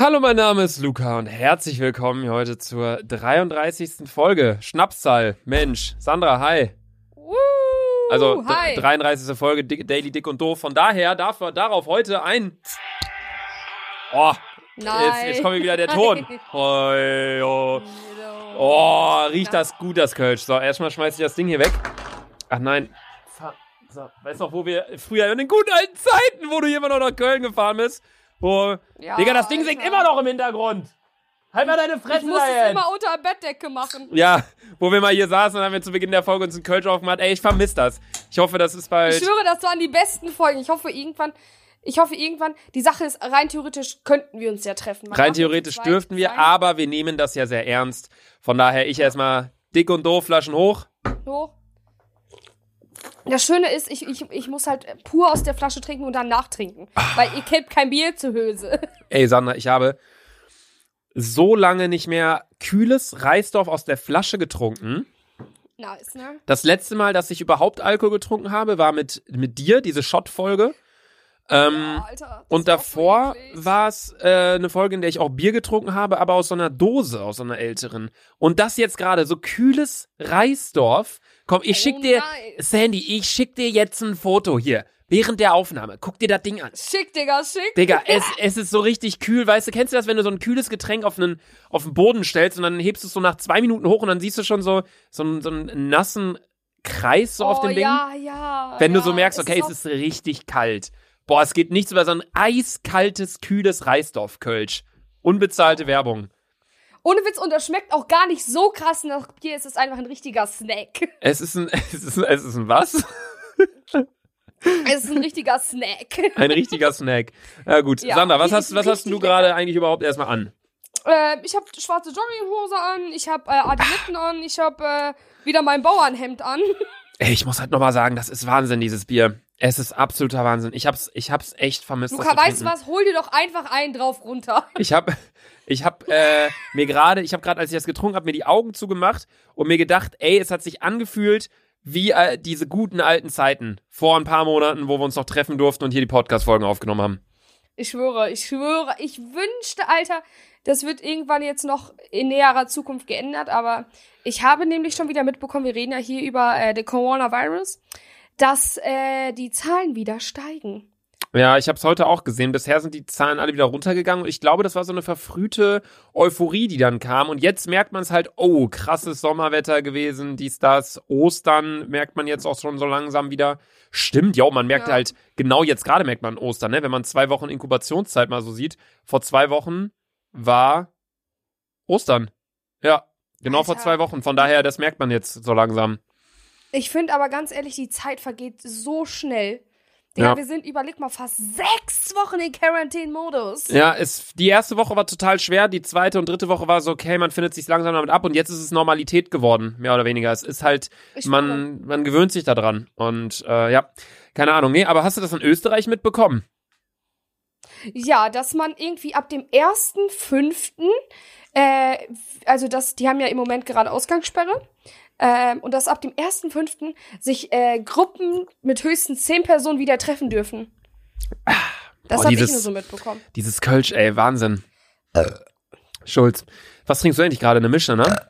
Hallo, mein Name ist Luca und herzlich willkommen heute zur 33. Folge. Schnapszahl, Mensch, Sandra, hi. Woo, Also hi. 33. Folge Daily Dick und Doof. Von daher darf er darauf heute ein. Oh, Nein. jetzt, jetzt kommt wieder der Ton. Oh. oh, riecht das gut, das Kölsch. So, erstmal schmeiß ich das Ding hier weg. Ach nein. So, weißt noch, wo wir früher in den guten alten Zeiten, wo du hier immer noch nach Köln gefahren bist? Wo, Ja, Digga, das Ding singt Alter. immer noch im Hintergrund. Halt mal deine Ich Fresse muss da es immer unter der Bettdecke machen. Ja, wo wir mal hier saßen und haben wir zu Beginn der Folge uns einen Kölsch aufgemacht. Ey, ich vermisse das. Ich hoffe, das ist Ich bald. schwöre, das waren die besten Folgen. Ich hoffe irgendwann, ich hoffe irgendwann, die Sache ist, rein theoretisch könnten wir uns ja treffen. Man Rein theoretisch zwei- dürften wir, zwei aber wir nehmen das ja sehr ernst. Von daher ich erstmal dick und doof Flaschen hoch. hoch. Das Schöne ist, ich, ich, ich muss halt pur aus der Flasche trinken und dann nachtrinken. Ah. Weil ihr kennt kein Bier zur Hülse. Ey, Sandra, ich habe so lange nicht mehr kühles Reisdorf aus der Flasche getrunken. nice, ne? Das letzte Mal, dass ich überhaupt Alkohol getrunken habe, war mit, mit dir, diese Shot-Folge. Ähm, Ja, Alter, Und davor war es äh, eine Folge, in der ich auch Bier getrunken habe, aber aus so einer Dose, aus so einer älteren. Und das jetzt gerade, so kühles Reisdorf. Komm, ich schick Oh, dir, nice. Sandy, ich schick dir jetzt ein Foto hier. Während der Aufnahme. Guck dir das Ding an. Schick, Digga, schick. Digga, es, es ist so richtig kühl. Weißt du, kennst du das, wenn du so ein kühles Getränk auf, einen, auf den Boden stellst und dann hebst du es so nach zwei Minuten hoch und dann siehst du schon so, so, einen, so einen nassen Kreis so auf oh, dem Ding? ja, ja. Wenn du ja, so merkst, okay, es auch- ist richtig kalt. Boah, es geht nichts über so ein eiskaltes, kühles Reisdorf-Kölsch. Unbezahlte Werbung. Ohne Witz, und das schmeckt auch gar nicht so krass nach Bier. Es ist einfach ein richtiger Snack. Es ist ein, es ist ein, es ist ein was? Es ist ein richtiger Snack. Ein richtiger Snack. Ja gut, Ja, Sandra, was hast, was hast du gerade eigentlich überhaupt erstmal an? äh, ich habe schwarze Jogginghose an, ich habe äh, Adiletten an, ich habe äh, wieder mein Bauernhemd an. Ey, ich muss halt nochmal sagen, das ist Wahnsinn, dieses Bier. Es ist absoluter Wahnsinn. Ich hab's, ich hab's echt vermisst. Luca, weißt du was? Hol dir doch einfach einen drauf runter. Ich hab, ich hab äh, mir gerade, ich hab gerade, als ich das getrunken hab, mir die Augen zugemacht und mir gedacht, ey, es hat sich angefühlt wie äh, diese guten alten Zeiten vor ein paar Monaten, wo wir uns noch treffen durften und hier die Podcast-Folgen aufgenommen haben. Ich schwöre, ich schwöre, ich wünschte, Alter, das wird irgendwann jetzt noch in näherer Zukunft geändert, aber ich habe nämlich schon wieder mitbekommen, wir reden ja hier über äh, den Coronavirus, dass äh, die Zahlen wieder steigen. Ja, ich habe es heute auch gesehen. Bisher sind die Zahlen alle wieder runtergegangen und ich glaube, das war so eine verfrühte Euphorie, die dann kam. Und jetzt merkt man es halt, oh, krasses Sommerwetter gewesen, dies, das. Ostern merkt man jetzt auch schon so langsam wieder. Stimmt, ja, man merkt Ja. halt, genau jetzt gerade merkt man Ostern, ne? Wenn man zwei Wochen Inkubationszeit mal so sieht. Vor zwei Wochen war Ostern. Ja, genau vor Alter. zwei Wochen. Von daher, das merkt man jetzt so langsam. Ich finde aber ganz ehrlich, die Zeit vergeht so schnell. Digga, Ja. wir sind, überleg mal, fast sechs Wochen in Quarantine-Modus. Ja, es, die erste Woche war total schwer, die zweite und dritte Woche war so, okay, man findet sich langsam damit ab und jetzt ist es Normalität geworden, mehr oder weniger. Es ist halt, Ich man, man gewöhnt sich daran und äh, ja, keine Ahnung. Nee, aber hast du das in Österreich mitbekommen? Ja, dass man irgendwie ab dem 1.5., äh, also das, die haben ja im Moment gerade Ausgangssperre, ähm, und dass ab dem 1.5. sich äh, Gruppen mit höchstens 10 Personen wieder treffen dürfen. Das habe ich nur so mitbekommen. Dieses Kölsch, ey, Wahnsinn. Schulz, was trinkst du eigentlich gerade? Eine Mische, ne?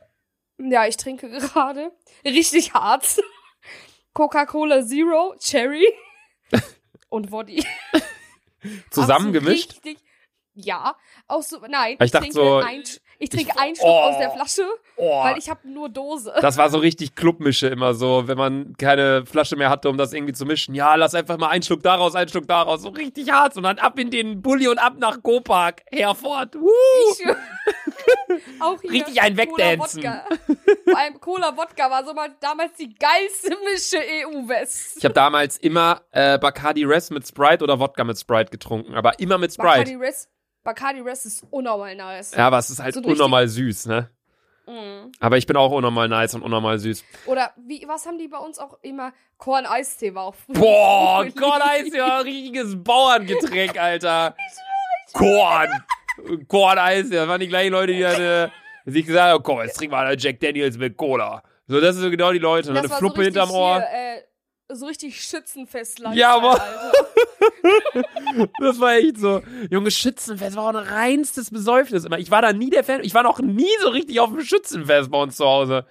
Ja, ich trinke gerade richtig hart. Coca-Cola Zero, Cherry und Woddy. Zusammengemischt? Richtig, ja, auch so, nein, Ich dachte trinke so- ein, ich trinke einen Schluck Oh. aus der Flasche, Oh, weil ich habe nur Dose. das war so richtig Clubmische immer so, wenn man keine Flasche mehr hatte, um das irgendwie zu mischen. Ja, lass einfach mal einen Schluck daraus, einen Schluck daraus, so richtig hart und dann ab in den Bulli und ab nach Copark, herfort. Woo! Ich, auch hier Richtig ein Wegdancen. Vor allem Cola Wodka war so mal damals die geilste Mische EU-West. Ich habe damals immer äh, Bacardi Res mit Sprite oder Wodka mit Sprite getrunken, aber immer mit Sprite. Bacardi Res, Bacardi Res ist unnormal nice. Ja, aber es ist halt So unnormal süß, ne? Mm. Aber ich bin auch unnormal nice und unnormal süß. Oder wie, was haben die bei uns auch immer? Korn-Eistee war auch früher. Boah, früher Korn Eis ist ja ein richtiges Bauerngetränk, Alter. Korn. Korn Eis, das waren die gleichen Leute, die dann, äh, sich gesagt haben, komm, jetzt trink mal einen Jack Daniels mit Cola. So, das sind so genau die Leute. Ne? Das Eine war Fluppe so hinterm Ohr. Hier, äh, so richtig Schützenfest Ja, aber-. Das war echt so. Junge, Schützenfest war auch ein reinstes Besäufnis immer. Ich war da nie der Fan. Ich war noch nie so richtig auf dem Schützenfest bei uns zu Hause.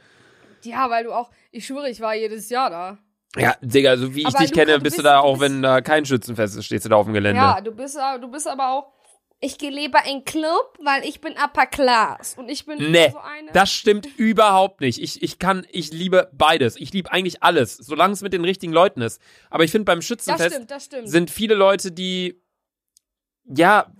Ja, weil du auch, ich schwöre, ich war jedes Jahr da. Ja, Digga, so wie ich Aber dich Luca, kenne, du bist du bist- da du auch, bist- wenn da kein Schützenfest ist, stehst du da auf dem Gelände. Ja, du bist, du bist aber auch, ich gehe lieber in Club, weil ich bin Upper Class. Und ich bin Nee, so eine. das stimmt überhaupt nicht. Ich, ich kann, ich liebe beides. Ich liebe eigentlich alles, solange es mit den richtigen Leuten ist. Aber ich finde beim das Schützenfest stimmt, das stimmt. sind viele Leute, die ja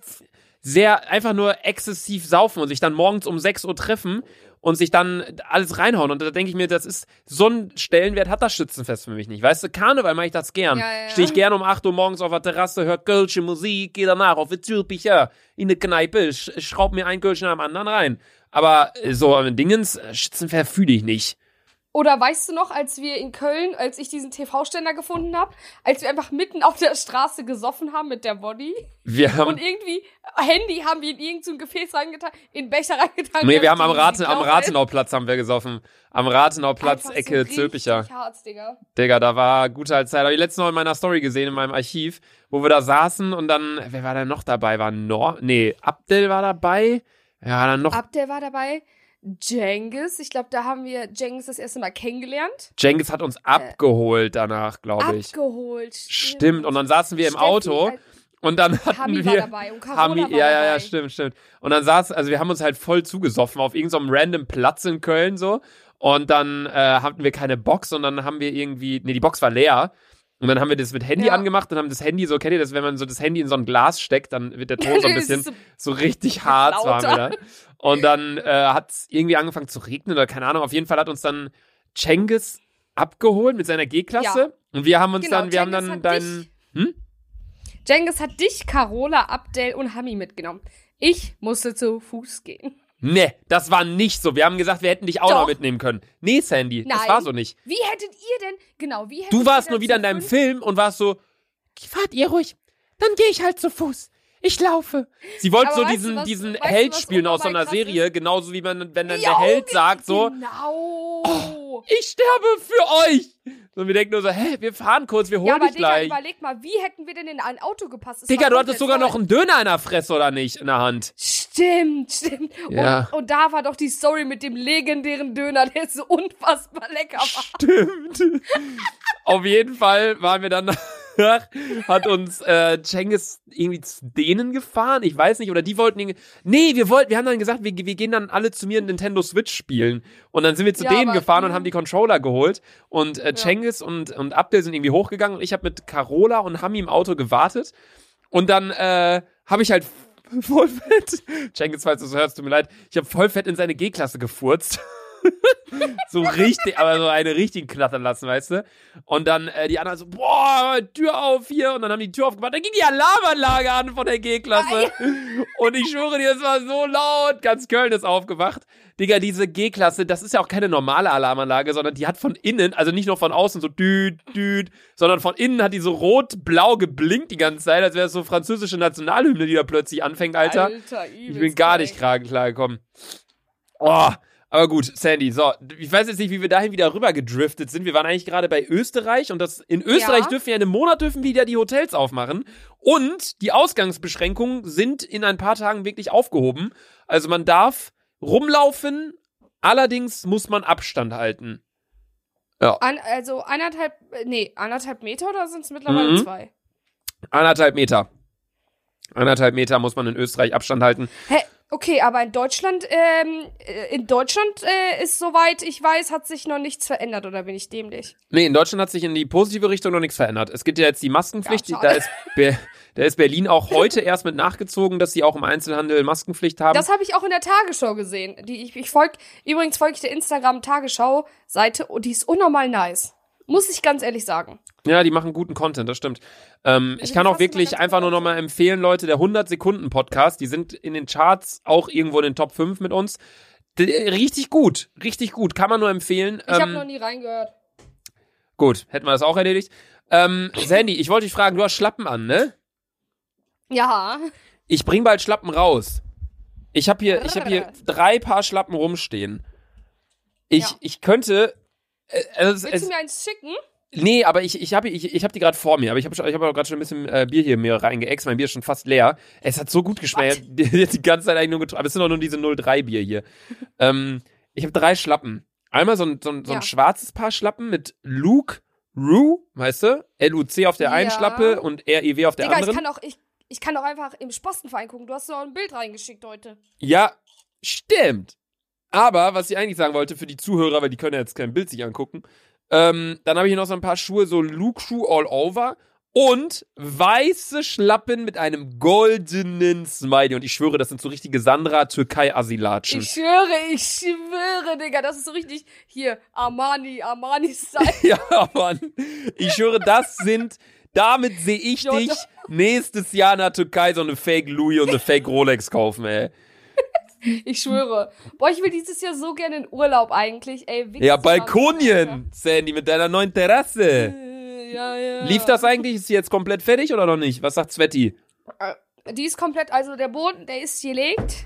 sehr einfach nur exzessiv saufen und sich dann morgens um 6 Uhr treffen und sich dann alles reinhauen. Und da denke ich mir, das ist so ein Stellenwert hat das Schützenfest für mich nicht. Weißt du, Karneval mache ich das gern. Ja, ja. Stehe ich gern um 8 Uhr morgens auf der Terrasse, hör Kölsche Musik, gehe danach auf die Zülpicher in eine Kneipe, sch schraub mir ein Kölsch nach dem anderen rein. Aber äh, so ein Dingens, äh, Schützenfest fühle ich nicht. Oder weißt du noch, als wir in Köln, als ich diesen TV-Ständer gefunden habe, als wir einfach mitten auf der Straße gesoffen haben mit der Body Wir haben, und irgendwie Handy haben wir in irgendein so ein Gefäß reingetan, in Becher reingetan. nee, wir haben am, Raten, am Rathenauplatz haben wir gesoffen. Am Rathenauplatz, Ecke Zülpicher. Harz, Digga. Digga, da war gute alte Zeit. Habe ich letztens noch in meiner Story gesehen, in meinem Archiv, wo wir da saßen und dann, wer war da noch dabei? War Nor, nee, Abdel war dabei. Ja, dann noch, Abdel war dabei. Jengis, ich glaube, da haben wir Jengis das erste Mal kennengelernt. Jengis hat uns abgeholt danach, glaube ich. Abgeholt. Stimmt, und dann saßen wir im Steffi, Auto äh, und dann hatten Hami wir. war dabei und Carola Hami, war ja, ja, ja, stimmt, stimmt. Und dann saß, also wir haben uns halt voll zugesoffen auf irgendeinem random Platz in Köln so. Und dann äh, hatten wir keine Box und dann haben wir irgendwie, nee, die Box war leer. Und dann haben wir das mit Handy Ja. angemacht und haben das Handy, so kennt ihr das, wenn man so das Handy in so ein Glas steckt, dann wird der Ton so ein bisschen so- so richtig hart waren wir da. Und dann äh, hat es irgendwie angefangen zu regnen oder keine Ahnung. Auf jeden Fall hat uns dann Cengiz abgeholt mit seiner G-Klasse. Ja. Und wir haben uns Genau, dann, wir haben Cengiz dann hat deinen. Hm? Jengis hat dich, Carola, Abdel und Hami mitgenommen. Ich musste zu Fuß gehen. Nee, das war nicht so. Wir haben gesagt, wir hätten dich auch Doch. noch mitnehmen können. Nee, Sandy, das Nein. war so nicht. Wie hättet ihr denn, genau, wie hättet Du warst nur wieder in deinem Film und warst so, fahrt ihr ruhig, dann gehe ich halt zu Fuß. Ich laufe. Sie wollte so du, diesen, was- diesen du, Held was spielen aus so einer Serie, genauso wie wenn, wenn dann Ja, der Held okay, sagt so, Genau. ich sterbe für euch. Und wir denken nur so, hä, wir fahren kurz, wir holen ja, aber dich Digga, gleich. überleg mal, wie hätten wir denn in ein Auto gepasst? Es Digga, du hattest sogar noch einen Döner in der Fresse, oder nicht, in der Hand. Stimmt, stimmt. Ja. Und, und da war doch die Story mit dem legendären Döner, der so unfassbar lecker war. Stimmt. Auf jeden Fall waren wir dann danach, hat uns äh, Cengiz irgendwie zu denen gefahren. Ich weiß nicht, oder die wollten irgendwie. Nee, wir wollten, wir haben dann gesagt, wir, wir gehen dann alle zu mir in Nintendo Switch spielen. Und dann sind wir zu Ja, denen gefahren und mhm. haben die Controller geholt. Und äh, Cengiz und, und Abdel sind irgendwie hochgegangen und ich habe mit Carola und Hami im Auto gewartet. Und dann äh, habe ich halt voll fett. Cengiz, falls du es hörst, tut mir leid. Ich habe voll fett in seine G-Klasse gefurzt. so richtig, aber so eine richtig knattern lassen, weißt du? Und dann äh, die anderen so, boah, Tür auf hier. Und dann haben die Tür aufgemacht. Dann ging die Alarmanlage an von der G-Klasse. Und ich schwöre dir, es war so laut. Ganz Köln ist aufgewacht. Digga, diese G-Klasse, das ist ja auch keine normale Alarmanlage, sondern die hat von innen, also nicht nur von außen so düt, düt, sondern von innen hat die so rot-blau geblinkt die ganze Zeit, als wäre es so französische Nationalhymne, die da plötzlich anfängt, Alter. Ich bin gar nicht klar klargekommen. Oh, aber gut, Sandy, so, ich weiß jetzt nicht, wie wir dahin wieder rüber gedriftet sind. Wir waren eigentlich gerade bei Österreich und das in Österreich Ja. dürfen ja in einem Monat dürfen wieder die Hotels aufmachen und die Ausgangsbeschränkungen sind in ein paar Tagen wirklich aufgehoben. Also man darf rumlaufen, allerdings muss man Abstand halten. An, also anderthalb, nee, anderthalb Meter oder sind es mittlerweile Mhm. zwei? Anderthalb Meter. Anderthalb Meter muss man in Österreich Abstand halten. Hä, okay, aber in Deutschland, ähm, äh, in Deutschland äh, ist soweit ich weiß, hat sich noch nichts verändert oder bin ich dämlich? Nee, in Deutschland hat sich in die positive Richtung noch nichts verändert. Es gibt ja jetzt die Maskenpflicht. Ja, da, ist Be da ist Berlin auch heute erst mit nachgezogen, dass sie auch im Einzelhandel Maskenpflicht haben. Das habe ich auch in der Tagesschau gesehen. Die, ich, ich folg, übrigens folge ich der Instagram Tagesschau Seite und die ist unnormal nice. Muss ich ganz ehrlich sagen. ja, die machen guten Content, das stimmt. Ähm, ich Also kann die auch wirklich einfach nur noch auf. mal empfehlen, Leute, der 100-Sekunden-Podcast, die sind in den Charts auch irgendwo in den Top 5 mit uns. D richtig gut, richtig gut, kann man nur empfehlen. Ich habe Ähm, noch nie reingehört. gut, hätten wir das auch erledigt. Ähm, Sandy, ich wollte dich fragen, du hast Schlappen an, ne? Ja. Ich bring bald Schlappen raus. Ich habe hier, ich habe hier drei Paar Schlappen rumstehen. Ich, Ja. ich könnte. Äh, also Willst es, du mir eins schicken? Nee, aber ich, ich habe ich, ich hab die gerade vor mir, aber ich habe ich hab auch gerade schon ein bisschen äh, Bier hier mir reingeext. Mein Bier ist schon fast leer. Es hat so gut geschmeckt. Die, die ganze Zeit eigentlich nur getrunken. Aber es sind auch nur diese 03 Bier hier. ähm, ich habe drei Schlappen. Einmal so ein, so ein, so ein Ja. schwarzes Paar Schlappen mit Luke Rue, weißt du? L-U-C auf der einen Ja. Schlappe und R-E-W auf der Digga, ich anderen. kann auch, ich, ich kann auch einfach im Spostenverein gucken. Du hast doch ein Bild reingeschickt heute. Ja, stimmt. Aber was ich eigentlich sagen wollte für die Zuhörer, weil die können ja jetzt kein Bild sich angucken, ähm, dann habe ich hier noch so ein paar Schuhe, so Luke Schuh all over und weiße Schlappen mit einem goldenen Smiley. Und ich schwöre, das sind so richtige Sandra Türkei Asilatschen. Ich schwöre, ich schwöre, Digga, das ist so richtig hier Armani, Armani-Style. Ja, Mann. Ich schwöre, das sind, damit sehe ich dich nächstes Jahr in der Türkei so eine Fake Louis und eine Fake Rolex kaufen, ey. Ich schwöre. Boah, ich will dieses Jahr so gerne in Urlaub eigentlich. Ey, wichtig, Ja. Balkonien, Sandy, mit deiner neuen Terrasse. Äh, Ja, ja. Lief das eigentlich? Ist sie jetzt komplett fertig oder noch nicht? Was sagt Svetti? Die ist komplett, also der Boden, der ist gelegt.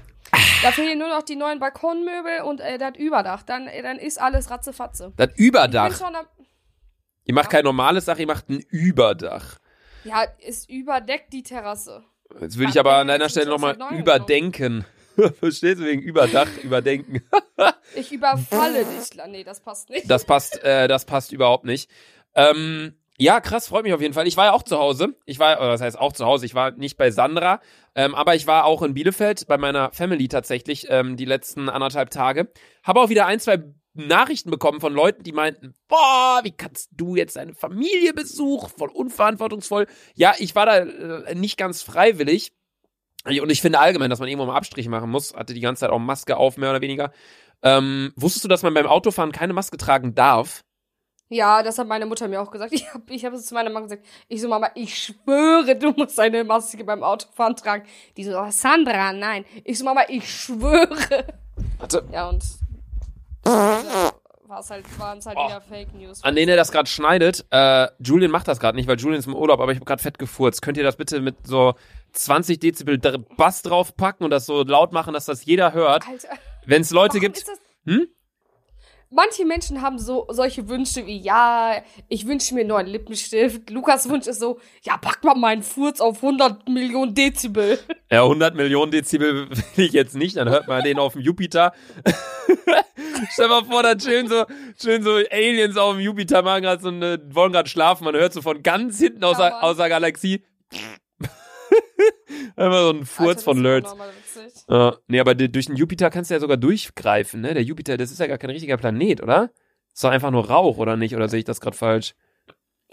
Da fehlen nur noch die neuen Balkonmöbel und äh, das Überdach. Dann, äh, dann ist alles ratzefatze. Das Überdach. am, Ihr macht kein normales Dach, ihr macht ein Überdach. ja, ist überdeckt die Terrasse. Jetzt würde ich aber an deiner Stelle nochmal 2009 überdenken. Verstehst du wegen Überdach, überdenken? Ich überfalle dich. Nee, das passt nicht. Das passt, äh, das passt überhaupt nicht. Ähm, ja, krass, freut mich auf jeden Fall. Ich war ja auch zu Hause. Ich war, oder das heißt auch zu Hause. Ich war nicht bei Sandra, ähm, aber ich war auch in Bielefeld bei meiner Family tatsächlich ähm, die letzten anderthalb Tage. Habe auch wieder ein, zwei Nachrichten bekommen von Leuten, die meinten, boah, wie kannst du jetzt deine Familie besuchen? Voll unverantwortungsvoll. Ja, ich war da äh, nicht ganz freiwillig. Und ich finde allgemein, dass man irgendwo mal Abstriche machen muss. Hatte die ganze Zeit auch Maske auf, mehr oder weniger. Ähm, wusstest du, dass man beim Autofahren keine Maske tragen darf? Ja, das hat meine Mutter mir auch gesagt. Ich habe ich hab es zu meiner Mama gesagt. Ich so, Mama, ich schwöre, du musst eine Maske beim Autofahren tragen. Die so, oh, Sandra, nein. Ich so, Mama, ich schwöre. Warte. Ja, und war es halt, waren es halt Oh. wieder Fake News. An den er das gerade schneidet, äh, Julian macht das gerade nicht, weil Julian ist im Urlaub, aber ich habe gerade fett gefurzt. Könnt ihr das bitte mit so 20 Dezibel Bass draufpacken und das so laut machen, dass das jeder hört? Alter. Wenn es Leute Warum gibt. Hm? Manche Menschen haben so solche Wünsche wie, ja, ich wünsche mir einen neuen Lippenstift. Lukas Wunsch ist so, ja, pack mal meinen Furz auf 100 Millionen Dezibel. Ja, 100 Millionen Dezibel will ich jetzt nicht, dann hört man den auf dem Jupiter. Stell mal vor, da chillen so, chillen so Aliens auf dem Jupiter, machen grad so eine, wollen gerade schlafen, man hört so von ganz hinten aus, Ja, der, aus der Galaxie. Einfach so ein Furz Alter, von witzig. Ja, nee, aber durch den Jupiter kannst du ja sogar durchgreifen, ne? Der Jupiter, das ist ja gar kein richtiger Planet, oder? Ist doch einfach nur Rauch, oder nicht? Oder sehe ich das gerade falsch?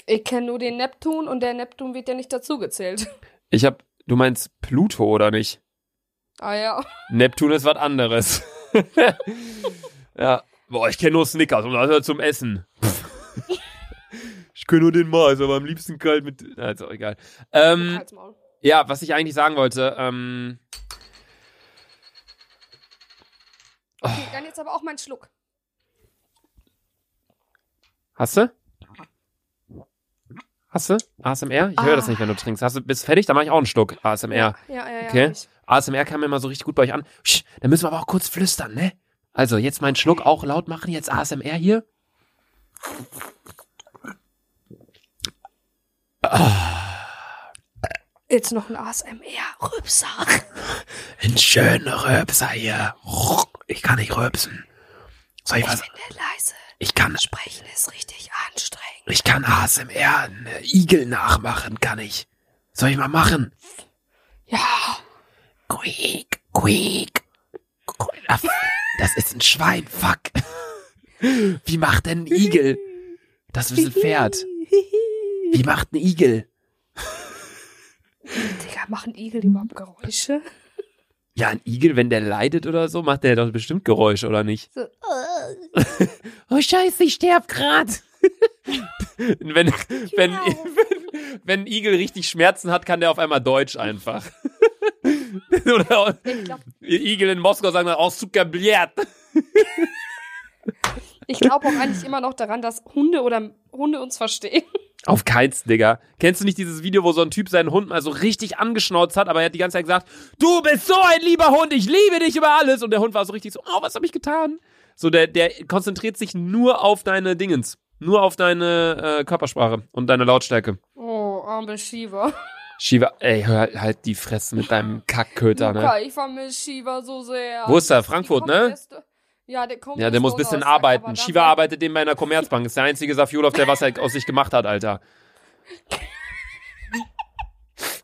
Ich kenne nur den Neptun und der Neptun wird ja nicht dazugezählt. Ich hab, du meinst Pluto, oder nicht? Ah ja. Neptun ist was anderes. ja. Boah, ich kenne nur Snickers und das ist zum Essen. ich kenne nur den Mars, aber am liebsten kalt mit. Na, ist auch egal. Ähm. Ja, was ich eigentlich sagen wollte, ähm. Okay, dann jetzt aber auch mein Schluck. Hast du? Hast du? ASMR? Ich höre das Ah. nicht, wenn du trinkst. Hast du, bist du fertig? Dann mache ich auch einen Schluck ASMR. Ja, ja, ja. Okay. ich. ASMR kam immer so richtig gut bei euch an. Sch, da müssen wir aber auch kurz flüstern, ne? Also, jetzt meinen Schluck auch laut machen. Jetzt ASMR hier. Jetzt noch ein ASMR-Rübser. Ein schöner Röpser hier. Ich kann nicht röpsen. Soll ich was? bin der leise. Ich kann, Sprechen ist richtig anstrengend. ich kann ASMR, einen Igel nachmachen, kann ich. Soll ich mal machen? Ja. Quiek, quiek. Das ist ein Schwein, fuck. Wie macht denn ein Igel? Das ist ein Pferd. Wie macht ein Igel? Machen Igel überhaupt Geräusche? Ja, ein Igel, wenn der leidet oder so, macht der doch bestimmt Geräusche, oder nicht? So, Oh Scheiße, ich sterb grad. wenn, wenn, wenn, wenn ein Igel richtig Schmerzen hat, kann der auf einmal Deutsch einfach. oder glaube Igel in Moskau sagen dann, oh, suka bliat. ich glaub auch eigentlich immer noch daran, dass Hunde oder Hunde uns verstehen. Auf keins, Digga. Kennst du nicht dieses Video, wo so ein Typ seinen Hund mal so richtig angeschnauzt hat, aber er hat die ganze Zeit gesagt, du bist so ein lieber Hund, ich liebe dich über alles. Und der Hund war so richtig so, oh, was habe ich getan? So, der, der konzentriert sich nur auf deine Dingens. Nur auf deine äh, Körpersprache und deine Lautstärke. Oh, arme Shiva. Shiva, ey, hör halt- die Fresse mit deinem Kackköter, ne? Luca, ich vermisse Shiva so sehr. Wo ist er? Frankfurt, ne? komplette- Ja, der kommt Ja, der muss ein bisschen Donnerstag, arbeiten. Shiva arbeitet dem bei einer Commerzbank. Ist der einzige Safiolov, der was aus sich gemacht hat, Alter.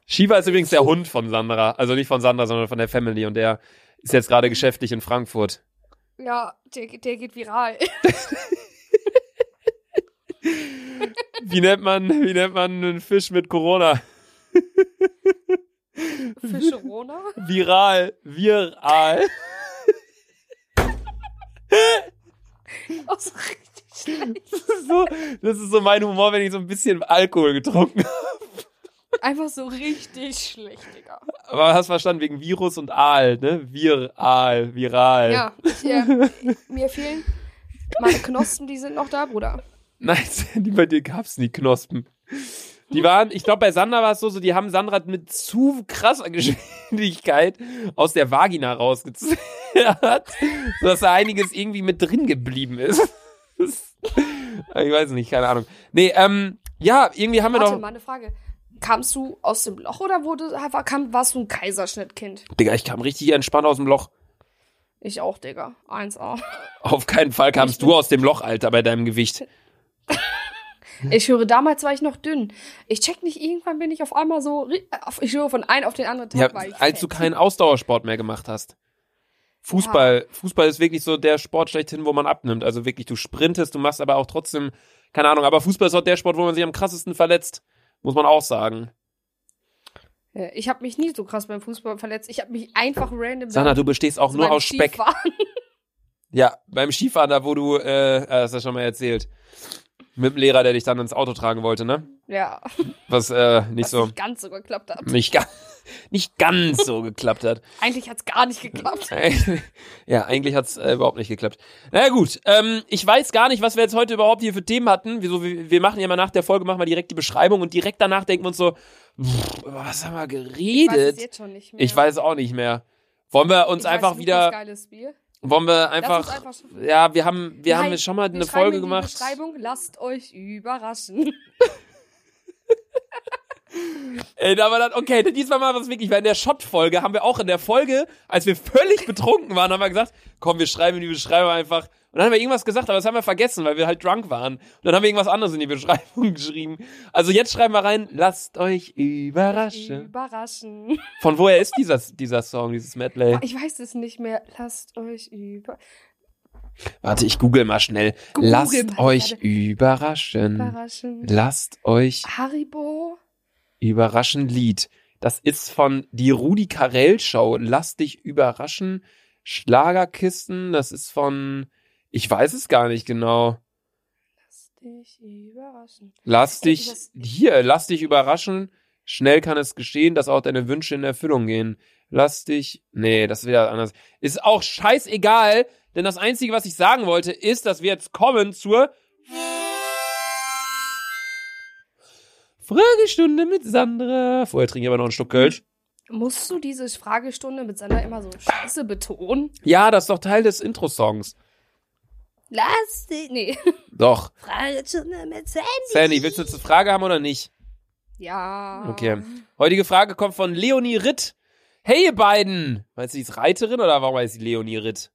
Shiva ist übrigens der Hund von Sandra. Also nicht von Sandra, sondern von der Family. Und der ist jetzt gerade geschäftlich in Frankfurt. Ja, der, der geht viral. Wie nennt man, wie nennt man einen Fisch mit Corona? Fischerona? Viral. Viral. Oh, so richtig schlecht. Das ist so, das ist so mein Humor, wenn ich so ein bisschen Alkohol getrunken habe. Einfach so richtig schlecht, Digga. Aber hast verstanden, wegen Virus und Aal, ne? Viral, viral. Ja, ich, äh, mir fehlen meine Knospen, die sind noch da, Bruder. Nein, bei dir gab's nie Knospen. Die waren, ich glaube, bei Sandra war es so, so, die haben Sandra mit zu krasser Geschwindigkeit aus der Vagina rausgezerrt, sodass da einiges irgendwie mit drin geblieben ist. Ich weiß nicht, keine Ahnung. Nee, ähm, ja, irgendwie haben wir Warte, doch. mal eine Frage. Kamst du aus dem Loch oder wurde, kam, warst du ein Kaiserschnittkind? Digga, ich kam richtig entspannt aus dem Loch. Ich auch, Digga. 1A. Auf keinen Fall kamst du aus dem Loch, Alter, bei deinem Gewicht. Ich höre, damals war ich noch dünn. Ich check nicht, irgendwann bin ich auf einmal so, ich höre von einem auf den anderen Tag, Ja, war ich als du keinen Ausdauersport mehr gemacht hast. Fußball, Fußball ist wirklich so der Sport schlechthin, wo man abnimmt. Also wirklich, du sprintest, du machst aber auch trotzdem, keine Ahnung, aber Fußball ist auch der Sport, wo man sich am krassesten verletzt. Muss man auch sagen. Ja, Ich habe mich nie so krass beim Fußball verletzt. Ich habe mich einfach random Sandra, du bestehst auch nur aus Speck. Skifahren- Ja, beim Skifahren, da wo du, äh, äh, das hast du schon mal erzählt. Mit dem Lehrer, der dich dann ins Auto tragen wollte, ne? Ja, Was äh, nicht was so, nicht ganz so geklappt hat. nicht, ga nicht ganz so geklappt hat. Eigentlich hat's gar nicht geklappt. ja, eigentlich hat's äh, überhaupt nicht geklappt. Na ja, gut, ähm, ich weiß gar nicht, was wir jetzt heute überhaupt hier für Themen hatten. Wieso, wir, wir machen ja mal nach der Folge, machen wir direkt die Beschreibung und direkt danach denken wir uns so, pff, über was haben wir Ich weiß es geredet? jetzt schon nicht mehr. Ich weiß auch nicht mehr. Wollen wir uns Ich weiß einfach Lukas wieder, Geiles Bier. Wollen wir einfach, einfach ja, wir haben, wir haben Nein, jetzt schon mal eine Folge gemacht. Beschreibung, lasst euch überraschen. Ey, aber dann, okay, diesmal mal was wirklich, weil in der Shot-Folge haben wir auch in der Folge, als wir völlig betrunken waren, haben wir gesagt, komm, wir schreiben in die Beschreibung einfach. Und dann haben wir irgendwas gesagt, aber das haben wir vergessen, weil wir halt drunk waren. Und dann haben wir irgendwas anderes in die Beschreibung geschrieben. Also jetzt schreiben wir rein, lasst euch überraschen. Überraschen. Von woher ist dieser, dieser Song, dieses Medley? Ich weiß es nicht mehr. Lasst euch über Warte, ich google mal schnell. Google lasst mal, euch überraschen. überraschen. Lasst euch Haribo. Überraschen Lied. Das ist von die Rudi Carell Show. Lass dich überraschen. Schlagerkisten. Das ist von, ich weiß es gar nicht genau. Lass dich überraschen. Lass dich, hier, lass dich überraschen. Schnell kann es geschehen, dass auch deine Wünsche in Erfüllung gehen. Lass dich, nee, das ist wieder anders. Ist auch scheißegal, denn das Einzige, was ich sagen wollte, ist, dass wir jetzt kommen zur Fragestunde mit Sandra. Vorher trinke ich aber noch einen Schluck Kölsch. Musst du diese Fragestunde mit Sandra immer so scheiße betonen? Ja, das ist doch Teil des Intro-Songs. Lass dich. Nee. Doch. Fragestunde mit Sandy. Sandy, willst du jetzt eine Frage haben oder nicht? Ja. Okay. Heutige Frage kommt von Leonie Ritt. Hey, ihr beiden! Meinst du, sie ist Reiterin oder warum heißt sie Leonie Ritt?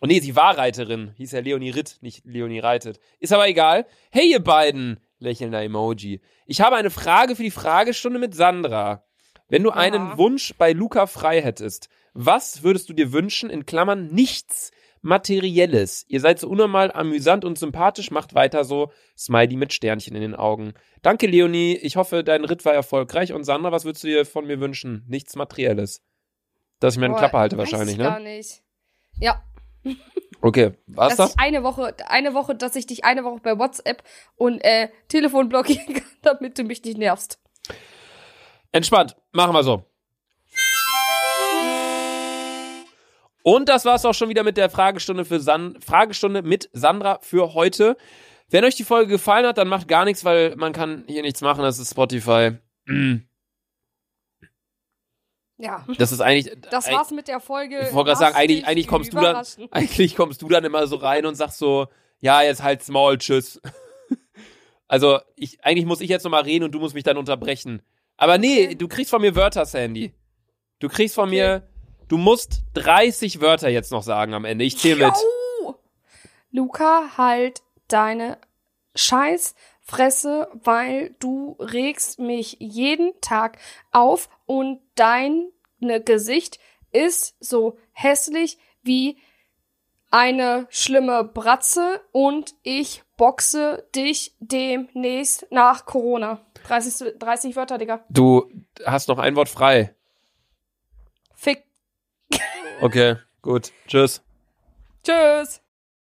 Oh nee, sie war Reiterin. Hieß ja Leonie Ritt, nicht Leonie reitet. Ist aber egal. Hey, ihr beiden! Lächelnder Emoji. Ich habe eine Frage für die Fragestunde mit Sandra. Wenn du Ja. einen Wunsch bei Luca frei hättest, was würdest du dir wünschen? In Klammern nichts Materielles. Ihr seid so unnormal amüsant und sympathisch, macht weiter so. Smiley mit Sternchen in den Augen. Danke, Leonie. Ich hoffe, dein Ritt war erfolgreich. Und Sandra, was würdest du dir von mir wünschen? Nichts Materielles. Dass ich mir eine Klappe halte wahrscheinlich, ich gar ne? nicht. Ja, Okay, war's dass das? ich eine Woche, eine Woche, dass ich dich eine Woche bei WhatsApp und äh, Telefon blockieren kann, damit du mich nicht nervst. Entspannt. Machen wir so. Und das war's auch schon wieder mit der Fragestunde für San Fragestunde mit Sandra für heute. Wenn euch die Folge gefallen hat, dann macht gar nichts, weil man kann hier nichts machen. Das ist Spotify. Ja, Das ist eigentlich. das war's mit der Folge. Ich wollte gerade sagen, eigentlich, eigentlich kommst du dann, eigentlich kommst du dann immer so rein und sagst so, ja, jetzt halt's Maul, tschüss. Also, ich, eigentlich muss ich jetzt nochmal reden und du musst mich dann unterbrechen. Aber nee, du kriegst von mir Wörter, Sandy. Du kriegst von Okay. mir, du musst 30 Wörter jetzt noch sagen am Ende. Ich zähle mit. Luca, halt deine Scheißfresse, weil du regst mich jeden Tag auf und dein ne Gesicht ist so hässlich wie eine schlimme Bratze und ich boxe dich demnächst nach Corona. 30, 30 Wörter, Digga. Du hast noch ein Wort frei. Okay, gut. Tschüss. Tschüss.